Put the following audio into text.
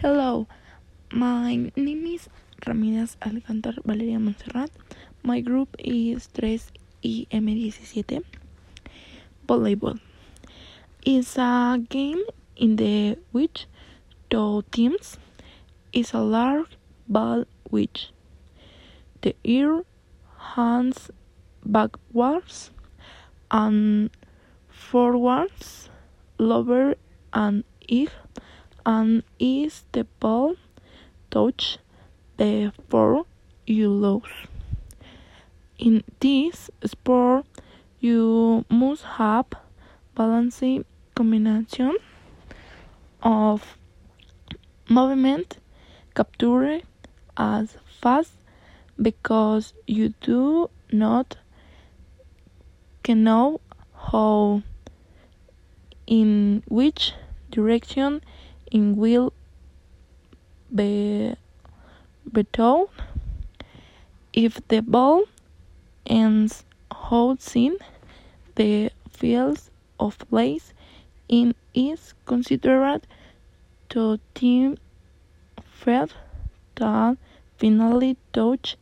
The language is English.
Hello, my name is Ramirez Alcántar Valeria Montserrat. My group is 3IM17. Volleyball is a game in the which two teams is a large ball which the ear hands backwards and forwards lower and egg and is the ball touch the before you lose. In this sport, you must have balancing combination of movement capture as fast because you do not know how in which direction it will be better if the ball ends outside the field of play it is considered to team threat that finally touch